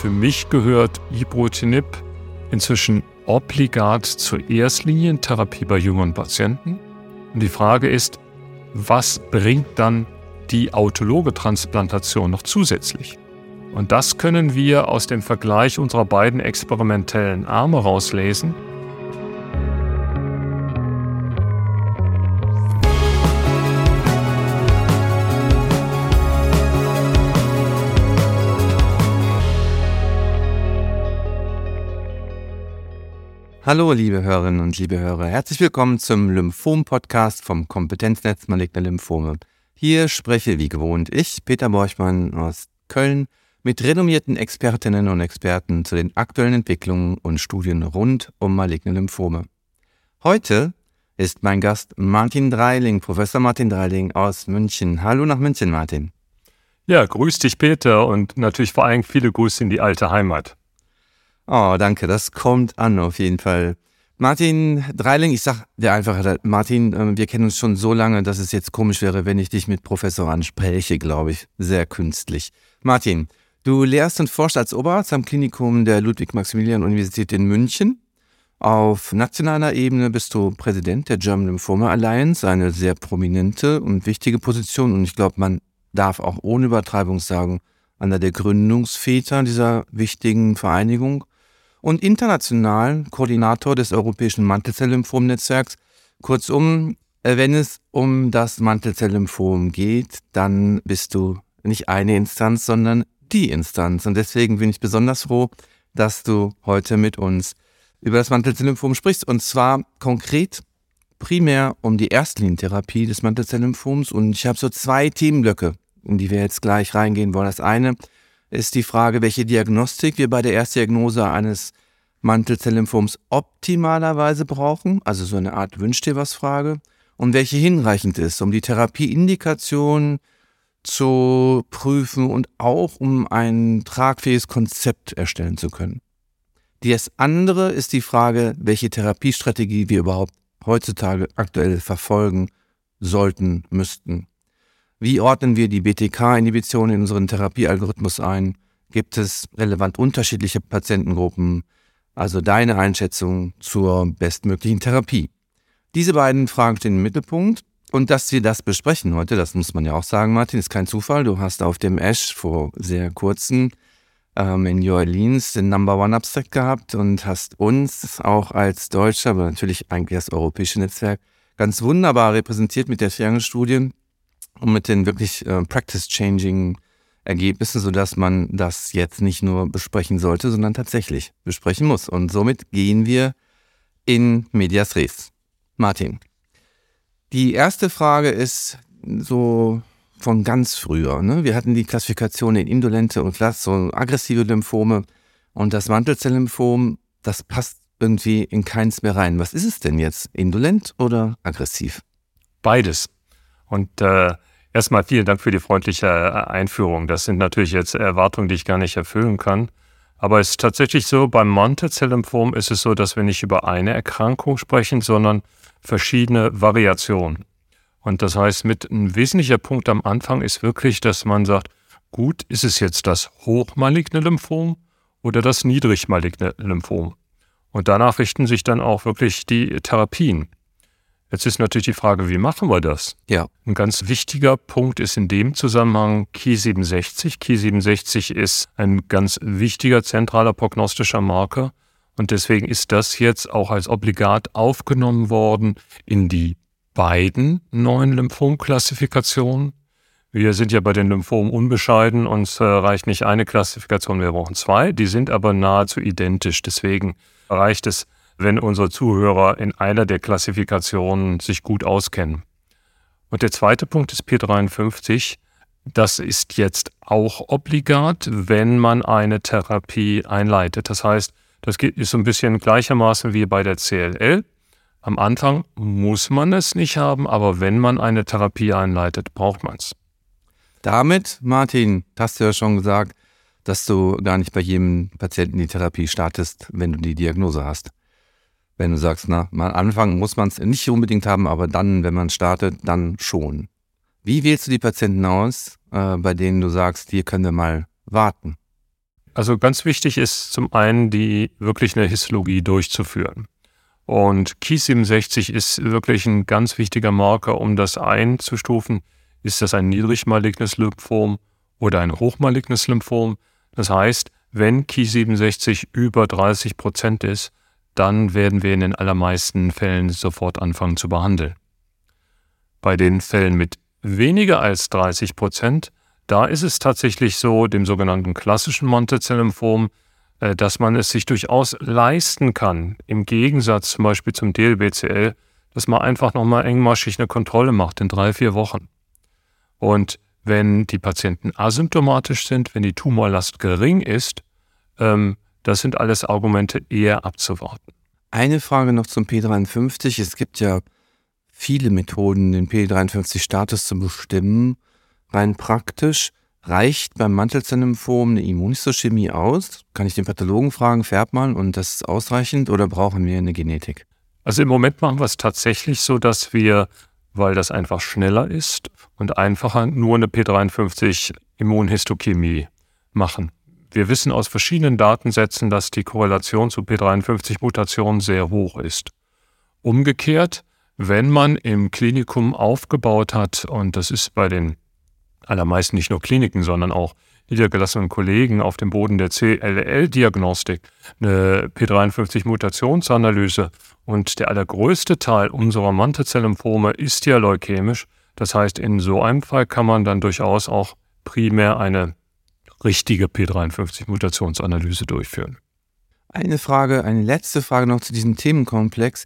Für mich gehört Ibrutinib inzwischen obligat zur Erstlinientherapie bei jüngeren Patienten. Und die Frage ist, was bringt dann die autologe Transplantation noch zusätzlich? Und das können wir aus dem Vergleich unserer beiden experimentellen Arme rauslesen. Hallo, liebe Hörerinnen und liebe Hörer. Herzlich willkommen zum Lymphom-Podcast vom Kompetenznetz Maligne Lymphome. Hier spreche wie gewohnt ich, Peter Borchmann aus Köln, mit renommierten Expertinnen und Experten zu den aktuellen Entwicklungen und Studien rund um maligne Lymphome. Heute ist mein Gast Martin Dreiling, Professor Martin Dreiling aus München. Hallo nach München, Martin. Ja, grüß dich, Peter, und natürlich vor allem viele Grüße in die alte Heimat. Oh, danke, das kommt an auf jeden Fall. Martin Dreiling, ich sag dir einfach, Martin, ähm, wir kennen uns schon so lange, dass es jetzt komisch wäre, wenn ich dich mit Professor anspreche, glaube ich. Sehr künstlich. Martin, du lehrst und forschst als Oberarzt am Klinikum der Ludwig-Maximilian-Universität in München. Auf nationaler Ebene bist du Präsident der German Lymphoma Alliance, eine sehr prominente und wichtige Position. Und ich glaube, man darf auch ohne Übertreibung sagen, einer der Gründungsväter dieser wichtigen Vereinigung und international Koordinator des Europäischen Mantelzell-Lymphom-Netzwerks. Kurzum, äh, wenn es um das Mantelzell-Lymphom geht, dann bist du nicht eine Instanz, sondern die Instanz. Und deswegen bin ich besonders froh, dass du heute mit uns über das Mantelzell-Lymphom sprichst. Und zwar konkret primär um die Erstlinientherapie des Mantelzell-Lymphoms. Und ich habe so zwei Themenblöcke, in die wir jetzt gleich reingehen wollen. Das eine ist die Frage, welche Diagnostik wir bei der Erstdiagnose eines Mantelzelllymphoms optimalerweise brauchen, also so eine Art Wünsch dir was Frage, und welche hinreichend ist, um die Therapieindikation zu prüfen und auch um ein tragfähiges Konzept erstellen zu können. Das andere ist die Frage, welche Therapiestrategie wir überhaupt heutzutage aktuell verfolgen sollten, müssten. Wie ordnen wir die BTK-Inhibition in unseren Therapiealgorithmus ein? Gibt es relevant unterschiedliche Patientengruppen? Also deine Einschätzung zur bestmöglichen Therapie. Diese beiden Fragen stehen im Mittelpunkt. Und dass wir das besprechen heute, das muss man ja auch sagen, Martin, ist kein Zufall. Du hast auf dem Ash vor sehr kurzem ähm, in New Orleans den Number One Abstract gehabt und hast uns auch als Deutscher, aber natürlich eigentlich das europäische Netzwerk, ganz wunderbar repräsentiert mit der Triangle-Studie und mit den wirklich äh, practice-changing Ergebnissen, sodass man das jetzt nicht nur besprechen sollte, sondern tatsächlich besprechen muss. Und somit gehen wir in Medias Res. Martin, die erste Frage ist so von ganz früher. Ne? Wir hatten die Klassifikation in indolente und klass, so aggressive Lymphome und das Mantelzelllymphom, das passt irgendwie in keins mehr rein. Was ist es denn jetzt? Indolent oder aggressiv? Beides. Und äh, erstmal vielen Dank für die freundliche äh, Einführung. Das sind natürlich jetzt Erwartungen, die ich gar nicht erfüllen kann. Aber es ist tatsächlich so, beim Mantelzell-Lymphom ist es so, dass wir nicht über eine Erkrankung sprechen, sondern verschiedene Variationen. Und das heißt, mit ein wesentlicher Punkt am Anfang ist wirklich, dass man sagt, gut, ist es jetzt das hochmaligne Lymphom oder das niedrigmaligne Lymphom? Und danach richten sich dann auch wirklich die Therapien. Jetzt ist natürlich die Frage, wie machen wir das? Ja. Ein ganz wichtiger Punkt ist in dem Zusammenhang Ki67. Ki67 ist ein ganz wichtiger zentraler prognostischer Marker und deswegen ist das jetzt auch als obligat aufgenommen worden in die beiden neuen Lymphomklassifikationen. Wir sind ja bei den Lymphomen unbescheiden, uns äh, reicht nicht eine Klassifikation, wir brauchen zwei, die sind aber nahezu identisch. Deswegen reicht es wenn unsere Zuhörer in einer der Klassifikationen sich gut auskennen. Und der zweite Punkt ist P53. Das ist jetzt auch obligat, wenn man eine Therapie einleitet. Das heißt, das ist so ein bisschen gleichermaßen wie bei der CLL. Am Anfang muss man es nicht haben, aber wenn man eine Therapie einleitet, braucht man es. Damit, Martin, hast du ja schon gesagt, dass du gar nicht bei jedem Patienten die Therapie startest, wenn du die Diagnose hast wenn du sagst, na, mal anfangen muss man es nicht unbedingt haben, aber dann, wenn man startet, dann schon. Wie wählst du die Patienten aus, äh, bei denen du sagst, hier können wir mal warten? Also ganz wichtig ist zum einen, die wirklich eine Histologie durchzuführen. Und Ki67 ist wirklich ein ganz wichtiger Marker, um das einzustufen. Ist das ein niedrig malignes Lymphom oder ein hochmalignes Lymphom? Das heißt, wenn Ki67 über 30 Prozent ist, dann werden wir in den allermeisten Fällen sofort anfangen zu behandeln. Bei den Fällen mit weniger als 30 Prozent, da ist es tatsächlich so, dem sogenannten klassischen Mantelzell-Lymphom, äh, dass man es sich durchaus leisten kann, im Gegensatz zum Beispiel zum DLBCL, dass man einfach nochmal engmaschig eine Kontrolle macht in drei, vier Wochen. Und wenn die Patienten asymptomatisch sind, wenn die Tumorlast gering ist, ähm, das sind alles Argumente eher abzuwarten. Eine Frage noch zum P53. Es gibt ja viele Methoden, den P53-Status zu bestimmen. Rein praktisch reicht beim Mantelzell-Lymphom eine Immunhistochemie aus? Kann ich den Pathologen fragen, färbt man und das ist ausreichend oder brauchen wir eine Genetik? Also im Moment machen wir es tatsächlich so, dass wir, weil das einfach schneller ist und einfacher, nur eine P53 Immunhistochemie machen. Wir wissen aus verschiedenen Datensätzen, dass die Korrelation zu P53-Mutationen sehr hoch ist. Umgekehrt, wenn man im Klinikum aufgebaut hat, und das ist bei den allermeisten nicht nur Kliniken, sondern auch niedergelassenen Kollegen auf dem Boden der CLL-Diagnostik, eine P53-Mutationsanalyse und der allergrößte Teil unserer Mantelzell-Lymphome ist ja leukämisch. Das heißt, in so einem Fall kann man dann durchaus auch primär eine richtige P53-Mutationsanalyse durchführen. Eine Frage, eine letzte Frage noch zu diesem Themenkomplex.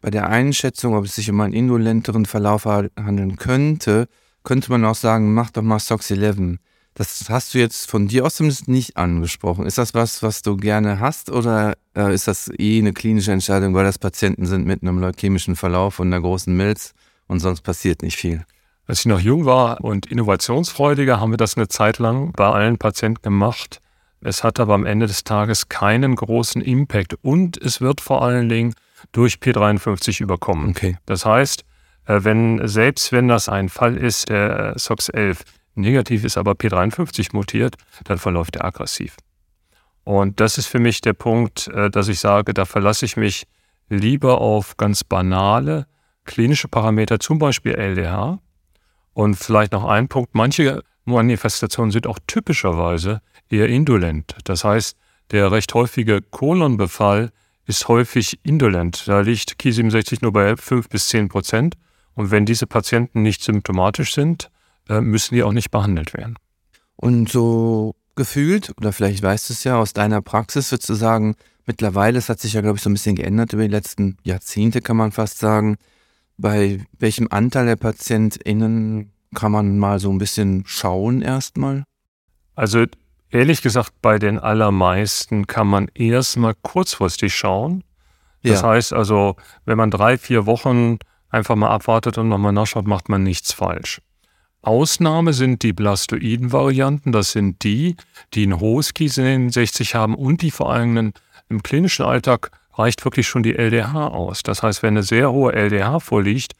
Bei der Einschätzung, ob es sich um einen indolenteren Verlauf handeln könnte, könnte man auch sagen, mach doch mal SOX 11. Das hast du jetzt von dir aus zumindest nicht angesprochen. Ist das was, was du gerne hast oder äh, ist das eh eine klinische Entscheidung, weil das Patienten sind mit einem leukämischen Verlauf und einer großen Milz und sonst passiert nicht viel? Als ich noch jung war und innovationsfreudiger, haben wir das eine Zeit lang bei allen Patienten gemacht. Es hat aber am Ende des Tages keinen großen Impact und es wird vor allen Dingen durch P53 überkommen. Okay. Das heißt, äh, wenn, selbst wenn das ein Fall ist, der SOX11 negativ ist, aber P53 mutiert, dann verläuft er aggressiv. Und das ist für mich der Punkt, äh, dass ich sage, da verlasse ich mich lieber auf ganz banale klinische Parameter, zum Beispiel LDH, und vielleicht noch ein Punkt, manche Manifestationen sind auch typischerweise eher indolent. Das heißt, der recht häufige Kolonbefall ist häufig indolent. Da liegt Ki67 nur bei 5 bis 10 Prozent. Und wenn diese Patienten nicht symptomatisch sind, äh, müssen die auch nicht behandelt werden. Und so gefühlt, oder vielleicht weißt du es ja aus deiner Praxis, würdest du sagen, mittlerweile, es hat sich ja, glaube ich, so ein bisschen geändert über die letzten Jahrzehnte, kann man fast sagen, bei welchem Anteil der PatientInnen kann man mal so ein bisschen schauen erstmal? Also ehrlich gesagt, bei den allermeisten kann man erstmal kurzfristig schauen. Das ja. heißt also, wenn man drei, vier Wochen einfach mal abwartet und nochmal nachschaut, macht man nichts falsch. Ausnahme sind die Blastoiden-Varianten. Das sind die, die ein hohes Kiselin 60 haben und die vor allem im klinischen Alltag reicht wirklich schon die LDH aus. Das heißt, wenn eine sehr hohe LDH vorliegt,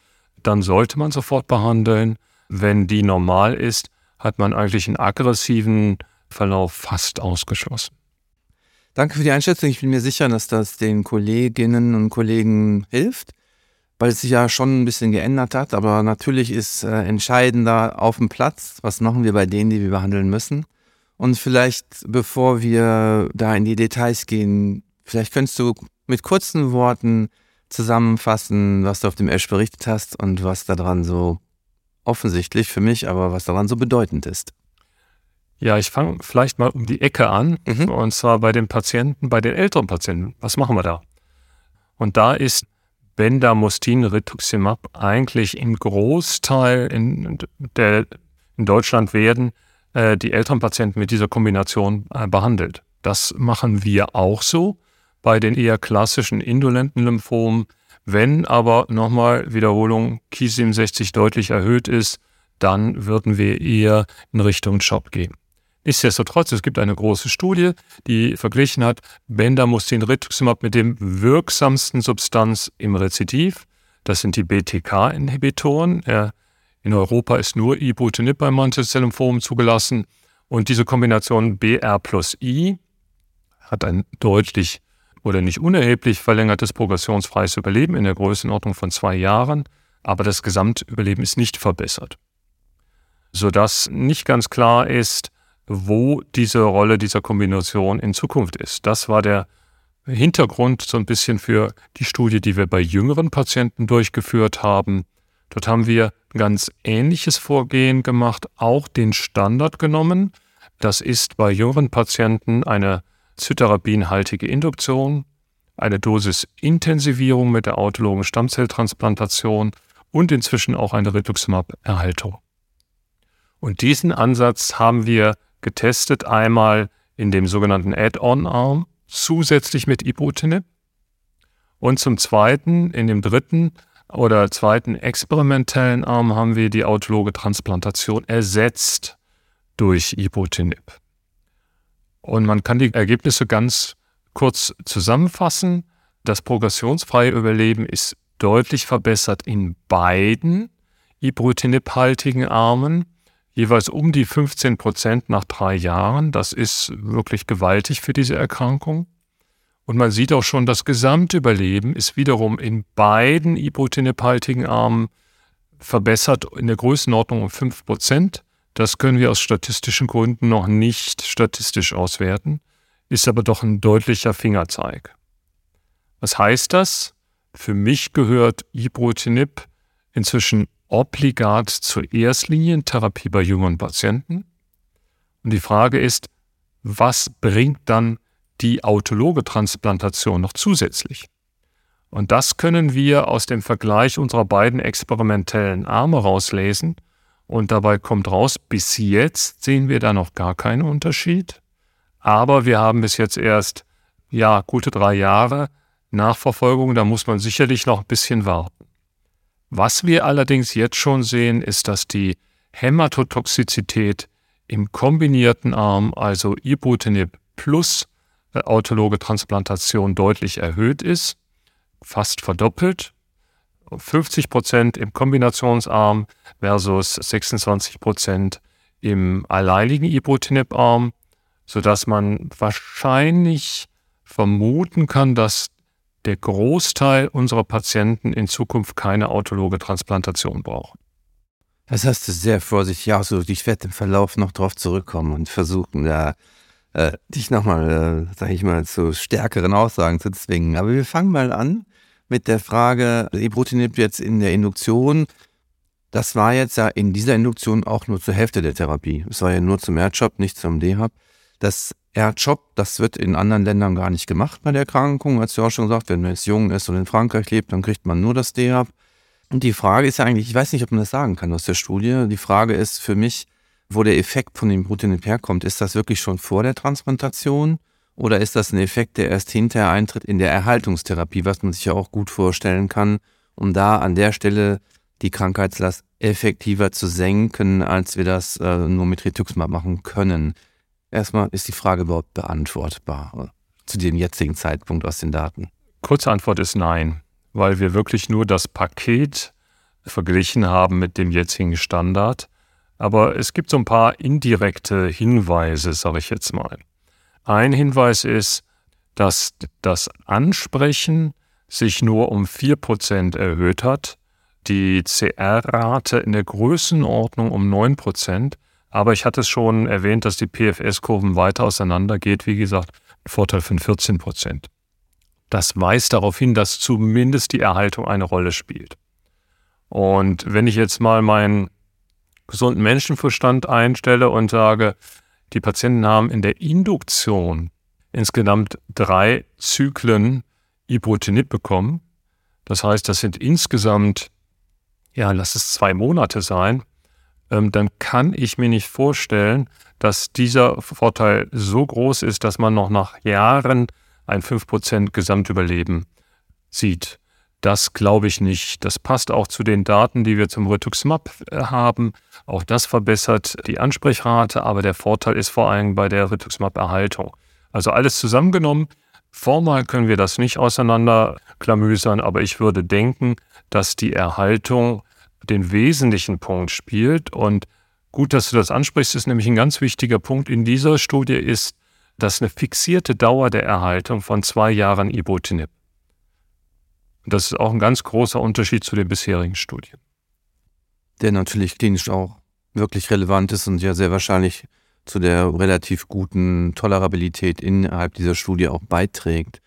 dann sollte man sofort behandeln. Wenn die normal ist, hat man eigentlich einen aggressiven Verlauf fast ausgeschlossen. Danke für die Einschätzung. Ich bin mir sicher, dass das den Kolleginnen und Kollegen hilft, weil es sich ja schon ein bisschen geändert hat. Aber natürlich ist äh, entscheidender auf dem Platz, was machen wir bei denen, die wir behandeln müssen. Und vielleicht, bevor wir da in die Details gehen, vielleicht könntest du mit kurzen Worten zusammenfassen, was du auf dem Esch berichtet hast und was daran so offensichtlich für mich, aber was daran so bedeutend ist. Ja, ich fange vielleicht mal um die Ecke an, mhm. und zwar bei den Patienten, bei den älteren Patienten. Was machen wir da? Und da ist Bendamustin Rituximab eigentlich im Großteil in, der, in Deutschland werden äh, die älteren Patienten mit dieser Kombination äh, behandelt. Das machen wir auch so bei den eher klassischen indolenten Lymphomen. Wenn aber nochmal Wiederholung Ki67 deutlich erhöht ist, dann würden wir eher in Richtung Shop gehen. Nichtsdestotrotz, es gibt eine große Studie, die verglichen hat Bendamustine Rituximab mit dem wirksamsten Substanz im Rezidiv. Das sind die BTK-Inhibitoren. In Europa ist nur Ibrutinib beim Mantelzell-Lymphom zugelassen. Und diese Kombination BR plus I hat ein deutlich oder nicht unerheblich verlängertes progressionsfreies Überleben in der Größenordnung von zwei Jahren, aber das Gesamtüberleben ist nicht verbessert. Sodass nicht ganz klar ist, wo diese Rolle dieser Kombination in Zukunft ist. Das war der Hintergrund so ein bisschen für die Studie, die wir bei jüngeren Patienten durchgeführt haben. Dort haben wir ein ganz ähnliches Vorgehen gemacht, auch den Standard genommen. Das ist bei jüngeren Patienten eine zyterapienhaltige Induktion, eine Dosisintensivierung mit der autologen Stammzelltransplantation und inzwischen auch eine Rituximab-Erhaltung. Und diesen Ansatz haben wir getestet einmal in dem sogenannten Add-on-Arm zusätzlich mit Ibrutinib und zum zweiten, in dem dritten oder zweiten experimentellen Arm haben wir die autologe Transplantation ersetzt durch Ibrutinib. Und man kann die Ergebnisse ganz kurz zusammenfassen. Das progressionsfreie Überleben ist deutlich verbessert in beiden Ibrutinib-haltigen Armen, jeweils um die 15 Prozent nach drei Jahren. Das ist wirklich gewaltig für diese Erkrankung. Und man sieht auch schon, das Gesamtüberleben ist wiederum in beiden Ibrutinib-haltigen Armen verbessert in der Größenordnung um 5 Prozent. Das können wir aus statistischen Gründen noch nicht statistisch auswerten, ist aber doch ein deutlicher Fingerzeig. Was heißt das? Für mich gehört Ibrutinib inzwischen obligat zur Erstlinientherapie bei jüngeren Patienten. Und die Frage ist, was bringt dann die autologe Transplantation noch zusätzlich? Und das können wir aus dem Vergleich unserer beiden experimentellen Arme rauslesen und dabei kommt raus, bis jetzt sehen wir da noch gar keinen Unterschied. Aber wir haben bis jetzt erst, ja, gute drei Jahre Nachverfolgung. Da muss man sicherlich noch ein bisschen warten. Was wir allerdings jetzt schon sehen, ist, dass die Hämatotoxizität im kombinierten Arm, also Ibrutinib plus autologe Transplantation deutlich erhöht ist, fast verdoppelt. 50 Prozent im Kombinationsarm versus 26 Prozent im alleinigen Ibrutinib-Arm, sodass man wahrscheinlich vermuten kann, dass der Großteil unserer Patienten in Zukunft keine autologe Transplantation brauchen. Das hast du sehr vorsichtig ausgedrückt. Ich werde im Verlauf noch darauf zurückkommen und versuchen, da äh, dich nochmal, äh, sag ich mal, zu stärkeren Aussagen zu zwingen. Aber wir fangen mal an mit der Frage, Ibrutinib jetzt in der Induktion, das war jetzt ja in dieser Induktion auch nur zur Hälfte der Therapie. Es war ja nur zum R-Job, nicht zum D-Hub. Das R-Job, das wird in anderen Ländern gar nicht gemacht bei der Erkrankung. Hast du auch schon gesagt, wenn man jetzt jung ist und in Frankreich lebt, dann kriegt man nur das D-Hub. Und die Frage ist ja eigentlich, ich weiß nicht, ob man das sagen kann aus der Studie. Die Frage ist für mich, wo der Effekt von dem Ibrutinib herkommt. Ist das wirklich schon vor der Transplantation? Oder ist das ein Effekt, der erst hinterher eintritt in der Erhaltungstherapie, was man sich ja auch gut vorstellen kann, um da an der Stelle die Krankheitslast effektiver zu senken, als wir das äh, nur mit Rituximab machen können? Erstmal ist die Frage überhaupt beantwortbar äh, zu dem jetzigen Zeitpunkt aus den Daten. Kurze Antwort ist nein, weil wir wirklich nur das Paket verglichen haben mit dem jetzigen Standard. Aber es gibt so ein paar indirekte Hinweise, sage ich jetzt mal. Ein Hinweis ist, dass das Ansprechen sich nur um 4% erhöht hat, die CR-Rate in der Größenordnung um 9%, aber ich hatte es schon erwähnt, dass die PFS-Kurven weiter auseinandergeht, wie gesagt, Vorteil von 14%. Das weist darauf hin, dass zumindest die Erhaltung eine Rolle spielt. Und wenn ich jetzt mal meinen gesunden Menschenverstand einstelle und sage, die Patienten haben in der Induktion insgesamt drei Zyklen Ibrutinib bekommen. Das heißt, das sind insgesamt, ja, lass es zwei Monate sein. Ähm, dann kann ich mir nicht vorstellen, dass dieser Vorteil so groß ist, dass man noch nach Jahren ein 5% Gesamtüberleben sieht. Das glaube ich nicht. Das passt auch zu den Daten, die wir zum Rituximab äh, haben. Auch das verbessert die Ansprechrate, aber der Vorteil ist vor allem bei der Rituximab-Erhaltung. Also alles zusammengenommen. Formal können wir das nicht auseinanderklamüsern, aber ich würde denken, dass die Erhaltung den wesentlichen Punkt spielt. Und gut, dass du das ansprichst, ist nämlich ein ganz wichtiger Punkt in dieser Studie ist, das eine fixierte Dauer der Erhaltung von zwei Jahren Ibrutinib. Und das ist auch ein ganz großer Unterschied zu den bisherigen Studien. Der natürlich klinisch auch wirklich relevant ist und ja sehr wahrscheinlich zu der relativ guten Tolerabilität innerhalb dieser Studie auch beiträgt.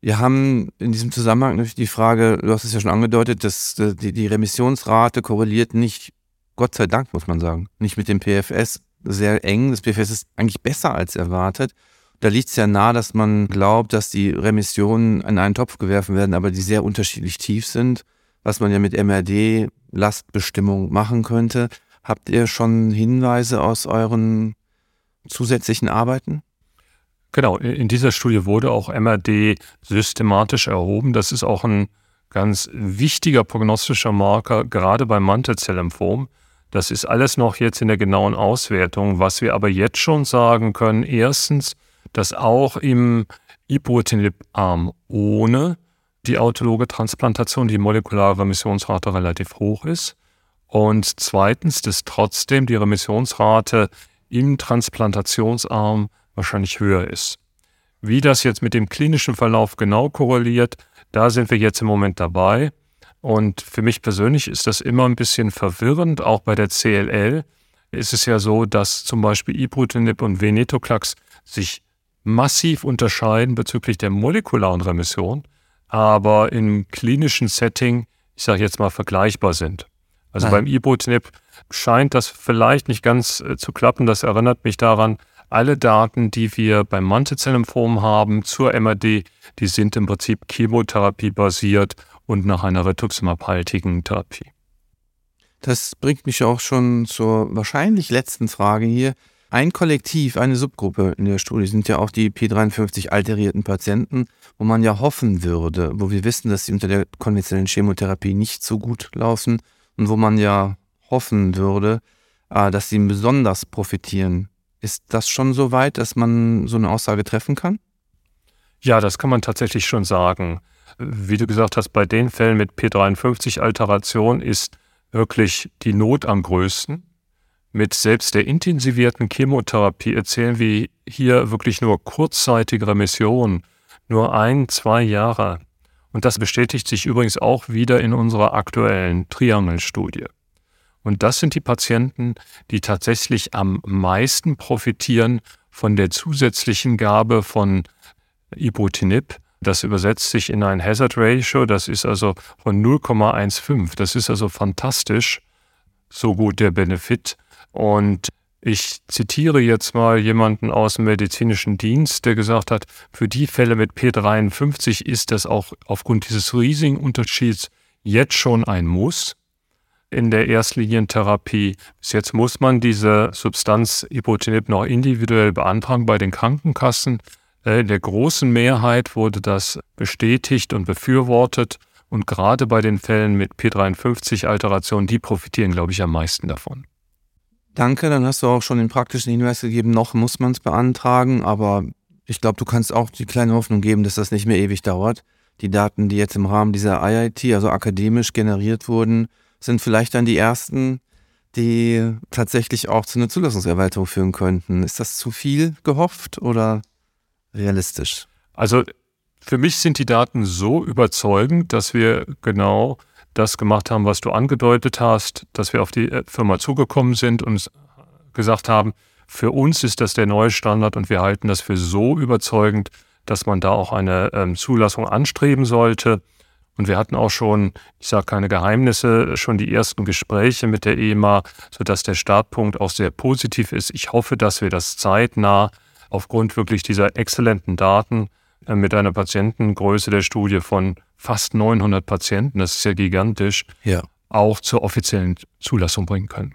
Wir haben in diesem Zusammenhang natürlich die Frage, du hast es ja schon angedeutet, dass die, die Remissionsrate korreliert nicht, Gott sei Dank muss man sagen, nicht mit dem PFS sehr eng. Das PFS ist eigentlich besser als erwartet. Da liegt es ja nahe, dass man glaubt, dass die Remissionen in einen Topf geworfen werden, aber die sehr unterschiedlich tief sind, was man ja mit MRD-Lastbestimmung machen könnte. Habt ihr schon Hinweise aus euren zusätzlichen Arbeiten? Genau, in dieser Studie wurde auch MRD systematisch erhoben. Das ist auch ein ganz wichtiger prognostischer Marker, gerade beim Mantelzelllymphom. Das ist alles noch jetzt in der genauen Auswertung. Was wir aber jetzt schon sagen können, erstens, dass auch im Ibrutinib-Arm ohne die autologe Transplantation die molekulare Remissionsrate relativ hoch ist. Und zweitens, dass trotzdem die Remissionsrate im Transplantationsarm wahrscheinlich höher ist. Wie das jetzt mit dem klinischen Verlauf genau korreliert, da sind wir jetzt im Moment dabei. Und für mich persönlich ist das immer ein bisschen verwirrend. Auch bei der CLL ist es ja so, dass zum Beispiel Ibrutinib und Venetoclax sich massiv unterscheiden bezüglich der molekularen Remission, aber im klinischen Setting, ich sage jetzt mal, vergleichbar sind. Also Nein. beim Ibrutinib scheint das vielleicht nicht ganz äh, zu klappen. Das erinnert mich daran, alle Daten, die wir beim Mantelzellymphom haben zur MRD, die sind im Prinzip Chemotherapie basiert und nach einer rituximab-haltigen Therapie. Das bringt mich auch schon zur wahrscheinlich letzten Frage hier. Ein Kollektiv, eine Subgruppe in der Studie sind ja auch die P53 alterierten Patienten, wo man ja hoffen würde, wo wir wissen, dass sie unter der konventionellen Chemotherapie nicht so gut laufen und wo man ja hoffen würde, äh, dass sie besonders profitieren. Ist das schon so weit, dass man so eine Aussage treffen kann? Ja, das kann man tatsächlich schon sagen. Wie du gesagt hast, bei den Fällen mit P53-Alteration ist wirklich die Not am größten. Mit selbst der intensivierten Chemotherapie erzählen wir hier wirklich nur kurzzeitige Remissionen, nur ein, zwei Jahre. Und das bestätigt sich übrigens auch wieder in unserer aktuellen Triangelstudie. Und das sind die Patienten, die tatsächlich am meisten profitieren von der zusätzlichen Gabe von Ibrutinib. Das übersetzt sich in ein Hazard Ratio, das ist also von 0,15. Das ist also fantastisch, so gut der Benefit. Und ich zitiere jetzt mal jemanden aus dem medizinischen Dienst, der gesagt hat, für die Fälle mit P53 ist das auch aufgrund dieses riesigen Unterschieds jetzt schon ein Muss in der Erstlinientherapie. Bis jetzt muss man diese Substanz Ibutinib noch individuell beantragen bei den Krankenkassen. Äh, in der großen Mehrheit wurde das bestätigt und befürwortet. Und gerade bei den Fällen mit P53-Alteration, die profitieren, glaube ich, am meisten davon. Danke, dann hast du auch schon den praktischen Hinweis gegeben, noch muss man es beantragen, aber ich glaube, du kannst auch die kleine Hoffnung geben, dass das nicht mehr ewig dauert. Die Daten, die jetzt im Rahmen dieser IIT, also akademisch generiert wurden, sind vielleicht dann die ersten, die tatsächlich auch zu einer Zulassungserweiterung führen könnten. Ist das zu viel gehofft oder realistisch? Also für mich sind die Daten so überzeugend, dass wir genau das gemacht haben, was du angedeutet hast, dass wir auf die äh, Firma zugekommen sind und gesagt haben, für uns ist das der neue Standard und wir halten das für so überzeugend, dass man da auch eine ähm, Zulassung anstreben sollte. Und wir hatten auch schon, ich sage keine Geheimnisse, schon die ersten Gespräche mit der EMA, sodass der Startpunkt auch sehr positiv ist. Ich hoffe, dass wir das zeitnah aufgrund wirklich dieser exzellenten Daten mit einer Patientengröße der Studie von fast 900 Patienten, das ist ja gigantisch, ja. auch zur offiziellen Zulassung bringen können.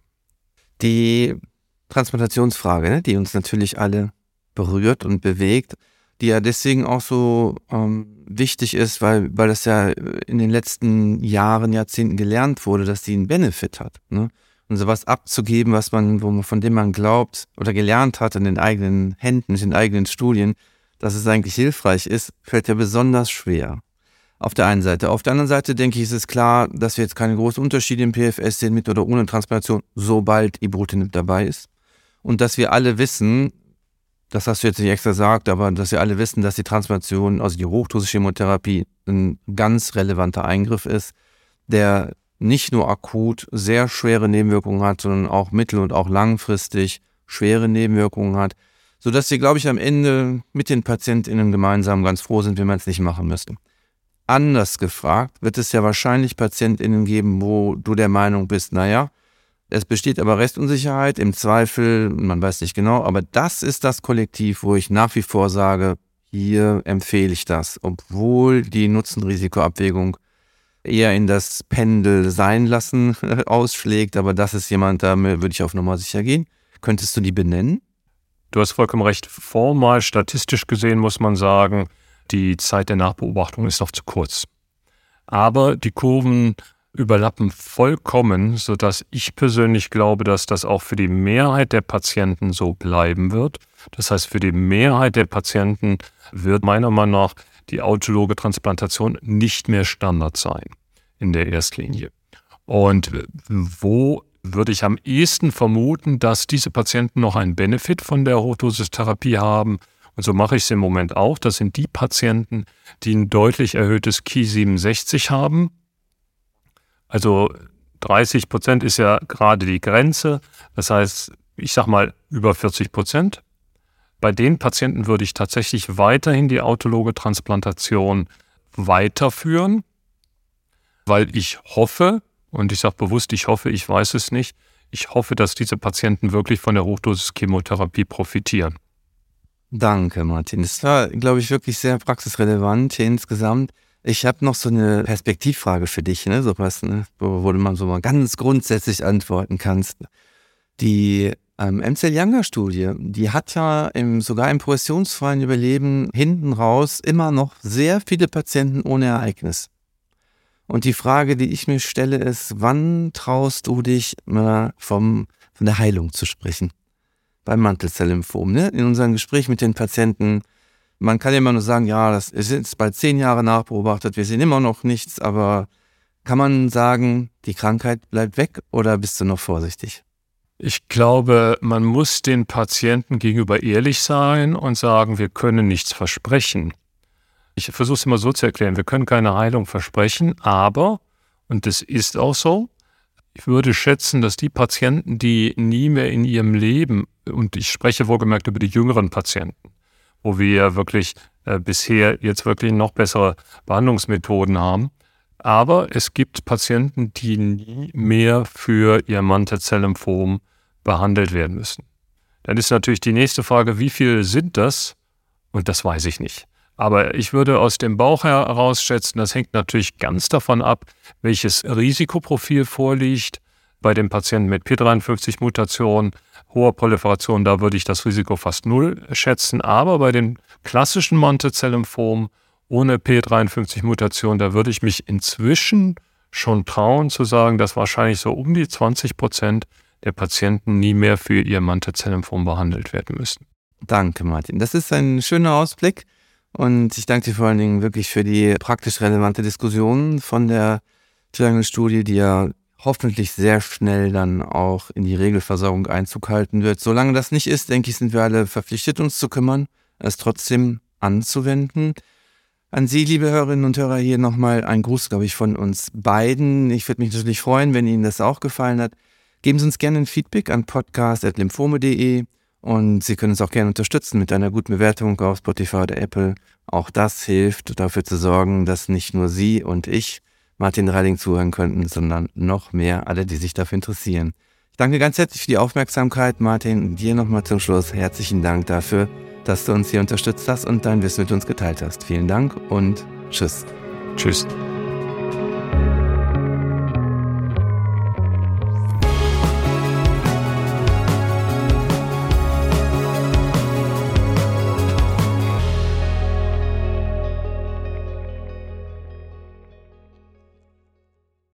Die Transplantationsfrage, ne, die uns natürlich alle berührt und bewegt, die ja deswegen auch so ähm, wichtig ist, weil, weil das ja in den letzten Jahren, Jahrzehnten gelernt wurde, dass die einen Benefit hat. Ne? Und sowas abzugeben, was man, wo man, von dem man glaubt oder gelernt hat in den eigenen Händen, in den eigenen Studien, dass es eigentlich hilfreich ist, fällt ja besonders schwer. Auf der einen Seite. Auf der anderen Seite denke ich, ist es klar, dass wir jetzt keine großen Unterschiede im PFS sehen, mit oder ohne Transplantation, sobald Ibrutinib dabei ist. Und dass wir alle wissen, das hast du jetzt nicht extra gesagt, aber dass wir alle wissen, dass die Transplantation, also die Hochdosis-Chemotherapie, ein ganz relevanter Eingriff ist, der nicht nur akut sehr schwere Nebenwirkungen hat, sondern auch mittel- und auch langfristig schwere Nebenwirkungen hat, sodass wir, glaube ich, am Ende mit den PatientInnen gemeinsam ganz froh sind, wenn man es nicht machen müsste. Anders gefragt, wird es ja wahrscheinlich PatientInnen geben, wo du der Meinung bist, naja, es besteht aber Restunsicherheit, im Zweifel, man weiß nicht genau, aber das ist das Kollektiv, wo ich nach wie vor sage, hier empfehle ich das, obwohl die Nutzen-Risiko-Abwägung eher in das Pendel sein lassen ausschlägt, aber das ist jemand, da würde ich auf Nummer sicher gehen. Könntest du die benennen? Du hast vollkommen recht. Formal statistisch gesehen muss man sagen, die Zeit der Nachbeobachtung ist noch zu kurz. Aber die Kurven überlappen vollkommen, sodass ich persönlich glaube, dass das auch für die Mehrheit der Patienten so bleiben wird. Das heißt, für die Mehrheit der Patienten wird meiner Meinung nach die autologe Transplantation nicht mehr Standard sein in der Erstlinie. Und wo würde ich am ehesten vermuten, dass diese Patienten noch einen Benefit von der Hochdosistherapie haben? Und so mache ich es im Moment auch. Das sind die Patienten, die ein deutlich erhöhtes Ki67 haben, also 30 Prozent ist ja gerade die Grenze. Das heißt, ich sage mal über 40 Prozent. Bei den Patienten würde ich tatsächlich weiterhin die autologe Transplantation weiterführen, weil ich hoffe, und ich sage bewusst, ich hoffe, ich weiß es nicht, ich hoffe, dass diese Patienten wirklich von der Hochdosis-Chemotherapie profitieren. Danke, Martin. Das war, glaube ich, wirklich sehr praxisrelevant hier insgesamt. Ich habe noch so eine Perspektivfrage für dich, ne? Sowas, ne? wo, du mal so mal ganz grundsätzlich antworten kannst. Die ähm, MCL Younger Studie, die hat ja im, sogar im progressionsfreien Überleben hinten raus immer noch sehr viele Patienten ohne Ereignis. Und die Frage, die ich mir stelle, ist, wann traust du dich mal vom, von der Heilung zu sprechen? Beim Mantelzelllymphom, ne? In unserem Gespräch mit den Patienten, man kann immer nur sagen, ja, das ist jetzt bald zehn Jahre nachbeobachtet, wir sehen immer noch nichts, aber kann man sagen, die Krankheit bleibt weg oder bist du noch vorsichtig? Ich glaube, man muss den Patienten gegenüber ehrlich sein und sagen, wir können nichts versprechen. Ich versuche es immer so zu erklären, wir können keine Heilung versprechen, aber, und das ist auch so, ich würde schätzen, dass die Patienten, die nie mehr in ihrem Leben, und ich spreche wohlgemerkt über die jüngeren Patienten, wo wir wirklich äh, bisher jetzt wirklich noch bessere Behandlungsmethoden haben. Aber es gibt Patienten, die nie mehr für ihr Mantelzelllymphom behandelt werden müssen. Dann ist natürlich die nächste Frage, wie viele sind das? Und das weiß ich nicht. Aber ich würde aus dem Bauch heraus schätzen, das hängt natürlich ganz davon ab, welches Risikoprofil vorliegt bei den Patienten mit P53-Mutation, hoher Proliferation, da würde ich das Risiko fast null schätzen. Aber bei den klassischen Mantelzellymphomen ohne P53-Mutation, da würde ich mich inzwischen schon trauen zu sagen, dass wahrscheinlich so um die 20 Prozent der Patienten nie mehr für ihr Mantelzellymphom behandelt werden müssen. Danke, Martin. Das ist ein schöner Ausblick. Und ich danke dir vor allen Dingen wirklich für die praktisch relevante Diskussion von der Triangle-Studie, die ja hoffentlich sehr schnell dann auch in die Regelversorgung Einzug halten wird. Solange das nicht ist, denke ich, sind wir alle verpflichtet, uns zu kümmern, es trotzdem anzuwenden. An Sie, liebe Hörerinnen und Hörer, hier nochmal ein Gruß, glaube ich, von uns beiden. Ich würde mich natürlich freuen, wenn Ihnen das auch gefallen hat. Geben Sie uns gerne ein Feedback an podcast.lymphome.de und Sie können uns auch gerne unterstützen mit einer guten Bewertung auf Spotify oder Apple. Auch das hilft, dafür zu sorgen, dass nicht nur Sie und ich Martin Reiling zuhören könnten, sondern noch mehr alle, die sich dafür interessieren. Ich danke ganz herzlich für die Aufmerksamkeit, Martin. Dir nochmal zum Schluss herzlichen Dank dafür, dass du uns hier unterstützt hast und dein Wissen mit uns geteilt hast. Vielen Dank und tschüss. Tschüss.